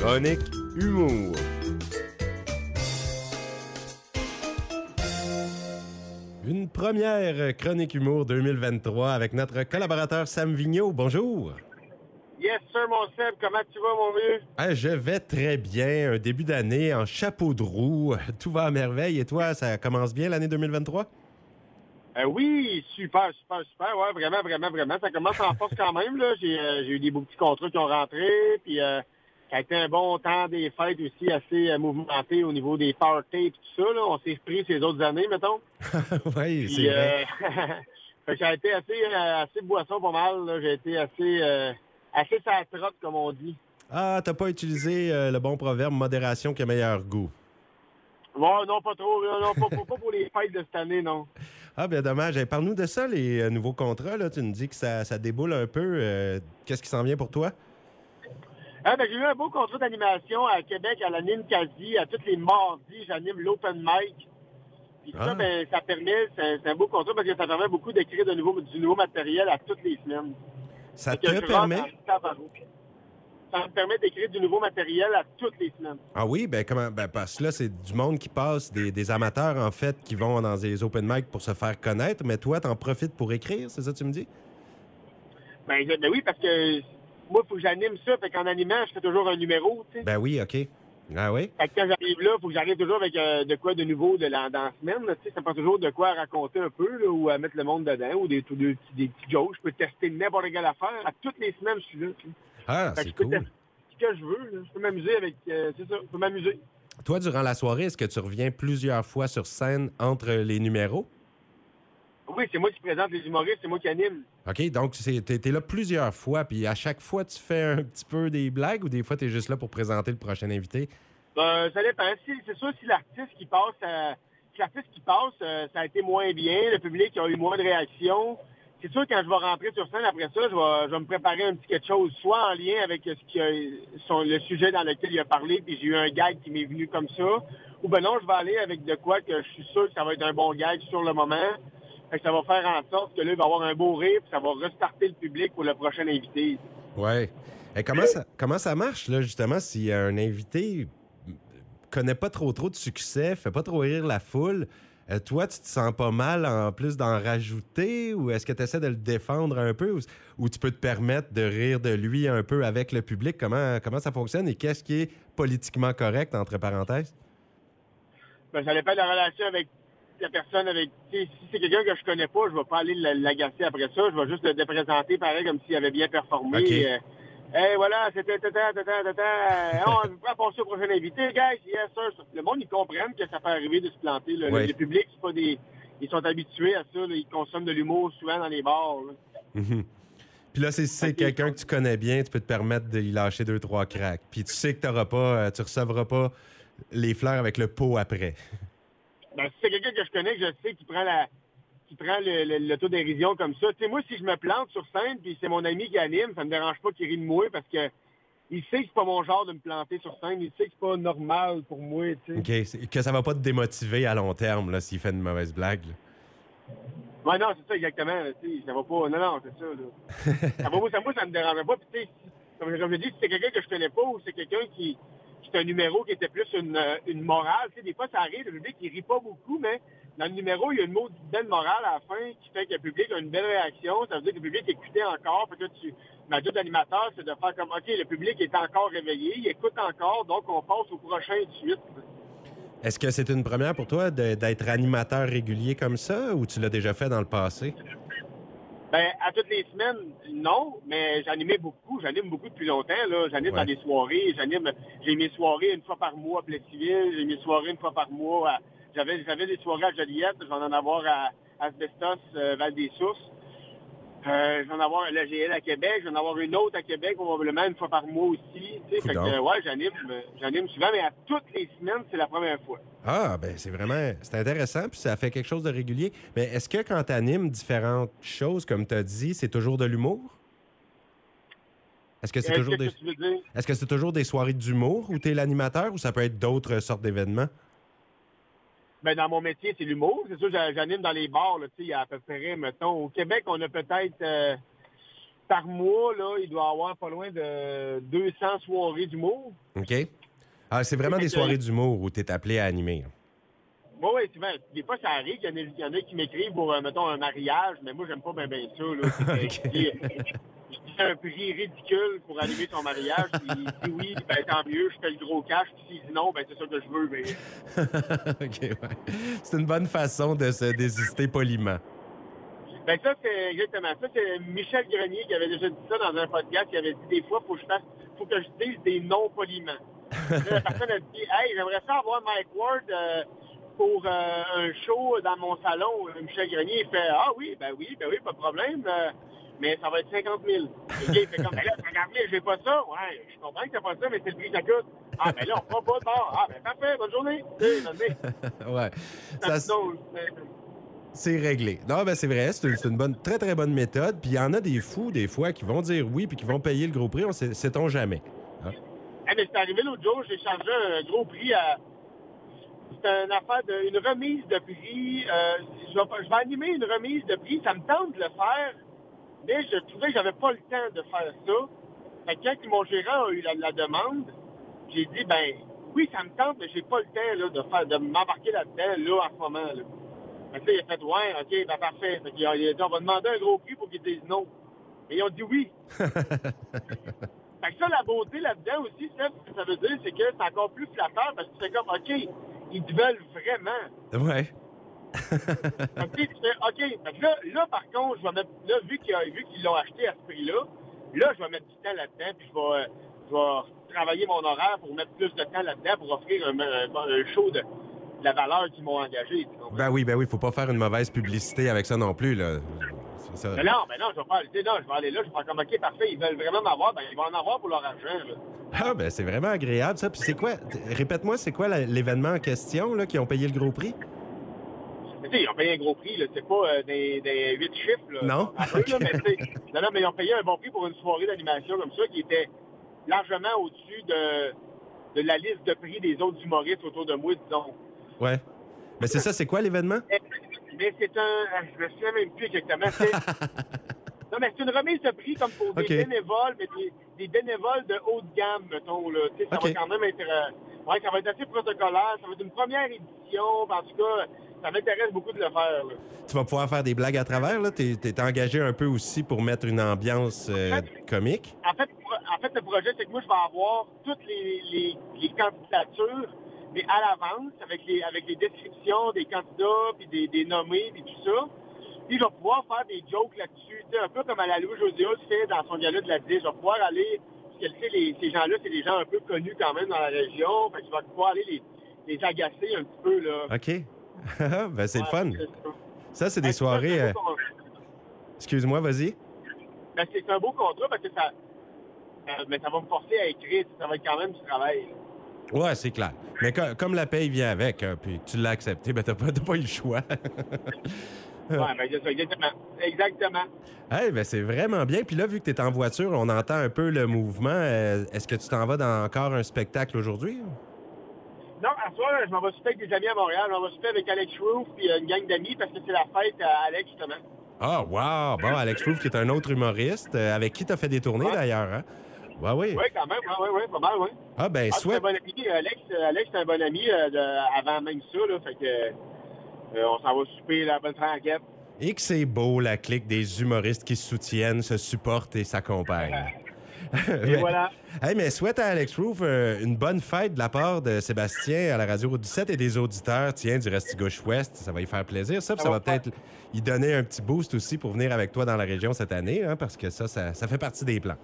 Chronique Humour. Une première Chronique Humour 2023 avec notre collaborateur Sam Vigneault. Bonjour. Yes, sir, mon Seb. Comment tu vas, mon vieux? Ah, je vais très bien. Un début d'année en chapeau de roue. Tout va à merveille. Et toi, ça commence bien l'année 2023? Euh, oui, super, super, super. Ouais, vraiment, vraiment, vraiment. Ça commence en force quand même. là. J'ai euh, j'ai eu des beaux petits contrats qui ont rentré. Puis, euh, ça a été un bon temps des fêtes aussi assez euh, mouvementé au niveau des parties et tout ça. Là. On s'est repris ces autres années, mettons. oui, c'est vrai. euh, fait que ça a été assez, euh, assez boisson pas mal. J'ai été assez, assez sa trotte, comme on dit. Ah, t'as pas utilisé euh, le bon proverbe modération qui a meilleur goût. Ouais, non, pas trop. Non, pas, pas- pas pour les fêtes de cette année, non. Ah, bien dommage. Parle-nous de ça, les euh, nouveaux contrats. Là. Tu nous dis que ça, ça déboule un peu. Euh, Qu'est-ce qui s'en vient pour toi? Ah, ben, j'ai eu un beau contrat d'animation à Québec, à la quasi À tous les mardis, j'anime l'open mic. Puis Ah. ça, ben, ça permet, c'est un beau contrat parce que ça permet beaucoup d'écrire de nouveau, du nouveau matériel à toutes les semaines. Ça te permet? Ça me permet d'écrire du nouveau matériel à toutes les semaines. Ah oui, ben comment ben parce que là, c'est du monde qui passe, des, des amateurs en fait, qui vont dans des open mic pour se faire connaître, mais toi, t'en profites pour écrire, c'est ça que tu me dis? Ben, ben oui, parce que moi, il faut que j'anime ça. Fait qu'en animant, je fais toujours un numéro, tu sais. Ben oui, OK. Ah oui? Fait que quand j'arrive là, il faut que j'arrive toujours avec euh, de quoi de nouveau de la, dans la semaine. là, tu sais, ça me prend toujours de quoi raconter un peu là, ou à mettre le monde dedans ou des, petits- des petits jokes. Je peux tester n'importe quelle affaire. À toutes les semaines, je suis là. Ah, c'est cool. tester ce que je veux. là. Je peux m'amuser avec... euh, c'est ça, je peux m'amuser. Toi, durant la soirée, est-ce que tu reviens plusieurs fois sur scène entre les numéros? Oui, c'est moi qui présente les humoristes, c'est moi qui anime. OK, donc t'es t'es là plusieurs fois, puis à chaque fois, tu fais un petit peu des blagues ou des fois, tu es juste là pour présenter le prochain invité? Euh, ça dépend. Si- c'est sûr, si l'artiste qui passe, euh, si l'artiste qui passe, euh, ça a été moins bien, le public a eu moins de réactions. C'est sûr, quand je vais rentrer sur scène après ça, je vais, je vais me préparer un petit quelque chose, soit en lien avec ce qui a- son- le sujet dans lequel il a parlé, puis j'ai eu un gag qui m'est venu comme ça. Ou ben non, je vais aller avec de quoi que je suis sûr que ça va être un bon gag sur le moment. Fait que ça va faire en sorte que là, il va avoir un beau rire, puis ça va restarter le public pour le prochain invité. Ouais. Et comment, ça, comment ça marche, là, justement, si un invité connaît pas trop trop de succès, fait pas trop rire la foule, euh, toi, tu te sens pas mal en plus d'en rajouter ou est-ce que tu essaies de le défendre un peu ou, ou tu peux te permettre de rire de lui un peu avec le public? Comment, comment ça fonctionne et qu'est-ce qui est politiquement correct, entre parenthèses? Ben, ça dépend de la relation avec la personne avec si c'est quelqu'un que je connais pas, je vais pas aller la- l'agacer après ça, je vais juste le présenter pareil comme s'il avait bien performé. Ok. Euh, hey, voilà, c'était tata, tata, tata. On va passer au prochain invité, guys. Yes, sir. Le monde, ils comprennent que ça peut arriver de se planter. là. Le- public, c'est pas des. Ils sont habitués à ça. là. Ils consomment de l'humour souvent dans les bars. là. Mhm. Puis là, si c'est quelqu'un que tu connais bien, tu peux te permettre de lui lâcher deux, trois cracks. Puis tu sais que t'auras pas, euh, tu recevras pas les fleurs avec le pot après. Ben, si c'est quelqu'un que je connais, que je sais qui prend la qui prend le, le, l'autodérision comme ça. Tu sais, moi, si je me plante sur scène, puis c'est mon ami qui anime, ça me dérange pas qu'il rit de moi parce que il sait que c'est pas mon genre de me planter sur scène. Il sait que c'est pas normal pour moi, tu sais. OK. Que ça va pas te démotiver à long terme là, s'il fait une mauvaise blague. là. Ouais, non, c'est ça exactement. tu sais, ça va pas. Non, non, c'est ça. Là. ça va, moi, ça, moi, ça me dérange pas. Puis, tu sais, si- comme, je dis, si c'est quelqu'un que je connais pas ou c'est quelqu'un qui, qui est un numéro qui était plus une, euh, une morale, tu sais, des fois, ça arrive, le public, il rit pas beaucoup, mais dans le numéro, il y a une belle morale à la fin qui fait que le public a une belle réaction. Ça veut dire que le public écoutait encore. Que là, tu, ma job d'animateur, c'est de faire comme, OK, le public est encore réveillé, il écoute encore, donc on passe au prochain suite. Est-ce que c'est une première pour toi d'être animateur régulier comme ça ou tu l'as déjà fait dans le passé? Ben, à toutes les semaines, non, mais j'animais beaucoup. J'anime beaucoup depuis longtemps. Là. J'anime Ouais. dans des soirées. J'anime. J'ai mes soirées une fois par mois à Plessisville. J'ai mes soirées une fois par mois. à- J'avais, j'avais des soirées à Joliette. Je vais en avoir à Asbestos, euh, Val-des-Sources. Euh, je vais en avoir à l'AGL à Québec. Je vais en avoir une autre à Québec, probablement une fois par mois aussi. Tu sais, fait que, ouais, j'anime, j'anime souvent, mais à toutes les semaines, c'est la première fois. Ah, ben c'est vraiment c'est intéressant, puis ça fait quelque chose de régulier. Mais est-ce que quand tu animes différentes choses, comme tu as dit, c'est toujours de l'humour? Est-ce que c'est Euh, toujours des? Est-ce que c'est toujours des soirées d'humour où tu es l'animateur ou ça peut être d'autres sortes d'événements? Ben, dans mon métier, c'est l'humour. C'est sûr, j'a- j'anime dans les bars, là, tu sais, il y a à peu près, mettons, au Québec, on a peut-être, euh, par mois, là, il doit avoir pas loin de 200 soirées d'humour. OK. Ah, c'est vraiment des soirées d'humour où tu es appelé à animer. Oui, oui, souvent. Des fois, ça arrive. Il y en a, il y en a qui m'écrivent pour, euh, mettons, un mariage, mais moi, j'aime pas bien ben ça. Là. je, dis, un prix ridicule pour animer son mariage. Puis il dit oui, ben tant mieux, je fais le gros cash. Puis s'il dit non, ben c'est ça que je veux. Mais... OK, ouais. C'est une bonne façon de se désister poliment. Ben ça, c'est exactement ça. C'est Michel Grenier qui avait déjà dit ça dans un podcast. Il avait dit des fois, faut que je fasse, faut que je dise des non poliments. Là, la personne a dit, hey, j'aimerais ça avoir Mike Ward euh, pour euh, un show dans mon salon. Michel Grenier, il fait, ah oui, ben oui, ben oui, pas de problème. euh, mais ça va être 50 000. Le gars, il fait comme, ben là, 50 000, j'ai pas ça. Ouais, je comprends que t'as pas ça, mais c'est le prix que ça coûte. Ah, ben là, on fera pas de bord. Ah, ben parfait, bonne journée. Ouais. Ça, mais- c'est réglé. Non, ben c'est vrai, c'est une, c'est bonne, très très bonne méthode. Puis il y en a des fous, des fois, qui vont dire oui puis qui vont payer le gros prix. On sait, sait-on jamais. Eh, mais c'est arrivé l'autre jour, j'ai changé un gros prix à. C'était une affaire de. une remise de prix. euh, je, vais, je vais animer une remise de prix. Ça me tente de le faire, mais je trouvais que j'avais pas le temps de faire ça. Fait que quand mon gérant a eu la, la demande, j'ai dit ben oui, ça me tente, mais j'ai pas le temps là, de faire de m'embarquer là-dedans là en ce moment. Là. Fait que là, il a fait ouais, ok, ben parfait. Fait qu'il a, il a dit on va demander un gros prix pour qu'ils disent non. Et ils ont dit oui. Fait que ça, la beauté là-dedans aussi, Steph, ce que ça veut dire, c'est que c'est encore plus flatteur parce que c'est comme, OK, ils te veulent vraiment. Ouais. OK. Que là, là, par contre, je vais mettre, là, vu qu'ils l'ont acheté à ce prix-là, là, je vais mettre du temps là-dedans, puis je vais, euh, je vais travailler mon horaire pour mettre plus de temps là-dedans pour offrir un, un- un show de, de la valeur qu'ils m'ont engagé. Ben oui, ben oui, faut pas faire une mauvaise publicité avec ça non plus, là. Ça. Mais non, mais non, je vais pas, sais, non, je vais aller là, je vais faire comme, OK, parfait, ils veulent vraiment m'avoir, ben ils vont en avoir pour leur argent, là. Ah, ben c'est vraiment agréable, ça. Puis c'est quoi, répète-moi, c'est quoi l'événement en question, là, qui ont payé le gros prix? Sais, ils ont payé un gros prix, là. C'est pas euh, des, des 8 chiffres, là. Non? Eux, là, mais tu sais, non, non, mais ils ont payé un bon prix pour une soirée d'animation comme ça qui était largement au-dessus de, de la liste de prix des autres humoristes autour de moi, disons. Ouais. Mais c'est ça, c'est quoi l'événement? Mais c'est un. ah, Je me souviens même plus exactement. Non, mais c'est une remise de prix comme pour des bénévoles, mais des, des bénévoles de haut de gamme, mettons. Là. Ça va quand même être. euh, ouais, ça va être assez protocolaire. Ça va être une première édition. En tout cas, ça m'intéresse beaucoup de le faire. là. Tu vas pouvoir faire des blagues à travers, là. T'es t'es engagé un peu aussi pour mettre une ambiance euh, comique. En fait, en fait, le projet, c'est que moi, je vais avoir toutes les, les, les candidatures, mais à l'avance, avec les, avec les descriptions des candidats, puis des, des nommés, puis tout ça. Puis je vais pouvoir faire des jokes là-dessus, tu un peu comme à la Louis Josias fait dans son gala de la 10. Je vais pouvoir aller, parce que tu les, ces gens-là, c'est des gens un peu connus quand même dans la région, fait que je vais pouvoir aller les, les agacer un petit peu, là. OK. ben c'est le fun. ça. C'est des ça, soirées... euh, Excuse-moi, vas-y. ben, c'est un beau contrat parce que ça, euh, mais ça va me forcer à écrire, ça va être quand même du travail. Ouais, c'est clair. Mais co- comme la paye vient avec, hein, puis tu l'as accepté, ben t'as pas, pas eu le choix. Ouais, ben, c'est ça, exactement. Exactement. hey, ben c'est vraiment bien. Puis là, vu que tu es en voiture, on entend un peu le mouvement. Euh, Est-ce que tu t'en vas dans encore un spectacle aujourd'hui? Non, à soir, je m'en vais souper avec des amis à Montréal. Je m'en vais souper avec Alex Roof et une gang d'amis parce que c'est la fête à Alex, justement. Ah, wow! Bon, Alex Proof, qui est un autre humoriste, euh, avec qui tu as fait des tournées Ouais. d'ailleurs. Hein? Ouais, oui. Oui, quand même. Oui, oui, pas mal, oui. Ah, ben, Ah, un bon ami. Alex, euh, Alex, c'est un bon ami euh, de- avant même ça, là. Fait que euh, on s'en va souper la bonne franquette. Et que c'est beau, la clique des humoristes qui se soutiennent, se supportent et s'accompagnent. Et Mais- voilà. Hey, mais souhaite à Alex Roof euh, une bonne fête de la part de Sébastien à la radio Route 17 et des auditeurs, tiens, du Resti Gauche-Ouest. Ça va y faire plaisir, ça. Ça ça va va peut-être y donner un petit boost aussi pour venir avec toi dans la région cette année, hein, parce que ça, ça, ça fait partie des plans.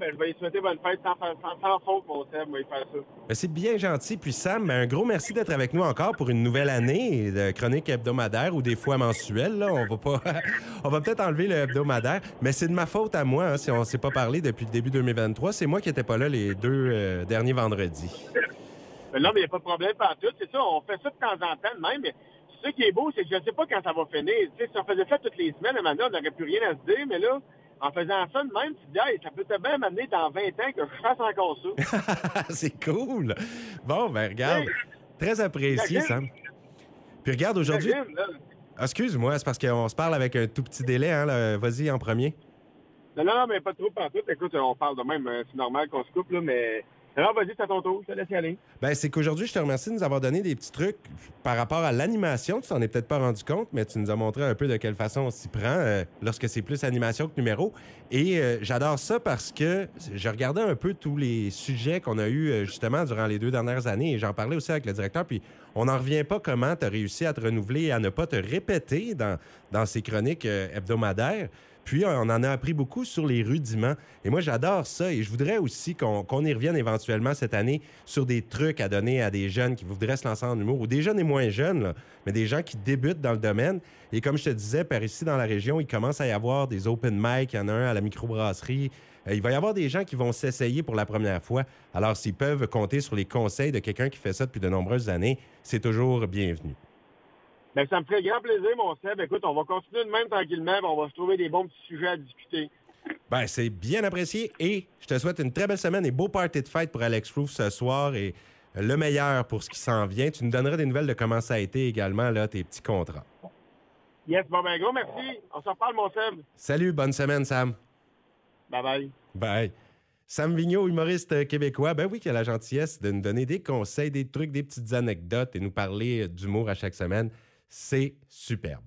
Ben je vais lui souhaiter bonne fête sans, sans, faute, mon Seb. Je vais faire ça. Ben, c'est bien gentil. Puis Sam, ben, un gros merci d'être avec nous encore pour une nouvelle année de chronique hebdomadaire ou des fois mensuelle. Là. On va pas, on va peut-être enlever le hebdomadaire, mais c'est de ma faute à moi hein, si on s'est pas parlé depuis le début 2023. C'est moi qui n'étais pas là les deux euh, derniers vendredis. Mais non, mais il n'y a pas de problème par tout. C'est ça, on fait ça de temps en temps même. Mais ce qui est beau, c'est que je ne sais pas quand ça va finir. Si on faisait ça toutes les semaines, maintenant, on n'aurait plus rien à se dire. Mais là, en faisant ça de même, tu te dis, hey, ça peut être bien m'amener dans 20 ans que je fasse encore ça. c'est cool. Bon, ben regarde, très apprécié. Sam. Puis regarde, aujourd'hui... Ah, Excuse-moi, c'est parce qu'on se parle avec un tout petit délai. Hein. Vas-y en premier. Non, non, mais pas trop partout. Écoute, on parle de même. C'est normal qu'on se coupe, là, mais alors, vas-y, c'est à ton tour. Je te laisse y aller. Ben, c'est qu'aujourd'hui, je te remercie de nous avoir donné des petits trucs par rapport à l'animation. Tu t'en es peut-être pas rendu compte, mais tu nous as montré un peu de quelle façon on s'y prend euh, lorsque c'est plus animation que numéro. Et euh, j'adore ça parce que je regardais un peu tous les sujets qu'on a eus euh, justement durant les deux dernières années et j'en parlais aussi avec le directeur. Puis on n'en revient pas comment tu as réussi à te renouveler et à ne pas te répéter dans, dans ces chroniques hebdomadaires. Puis, on en a appris beaucoup sur les rudiments. Et moi, j'adore ça. Et je voudrais aussi qu'on y revienne éventuellement cette année sur des trucs à donner à des jeunes qui voudraient se lancer en humour, ou des jeunes et moins jeunes, mais des gens qui débutent dans le domaine. Et comme je te disais, par ici dans la région, il commence à y avoir des open mic. Il y en a un à la microbrasserie. Euh, il va y avoir des gens qui vont s'essayer pour la première fois. Alors, s'ils peuvent compter sur les conseils de quelqu'un qui fait ça depuis de nombreuses années, c'est toujours bienvenu. Ben, ça me ferait grand plaisir, mon Seb. Écoute, on va continuer de même tranquillement, on va se trouver des bons petits sujets à discuter. Ben, c'est bien apprécié et je te souhaite une très belle semaine et beau party de fête pour Alex Roof ce soir et le meilleur pour ce qui s'en vient. Tu nous donneras des nouvelles de comment ça a été également, là, tes petits contrats. Yes, bon, ben, gros, merci. On s'en reparle, mon Seb. Salut, bonne semaine, Sam. Bye bye. Bye. Sam Vigneault, humoriste québécois, ben oui, qui a la gentillesse de nous donner des conseils, des trucs, des petites anecdotes et nous parler d'humour à chaque semaine. C'est superbe.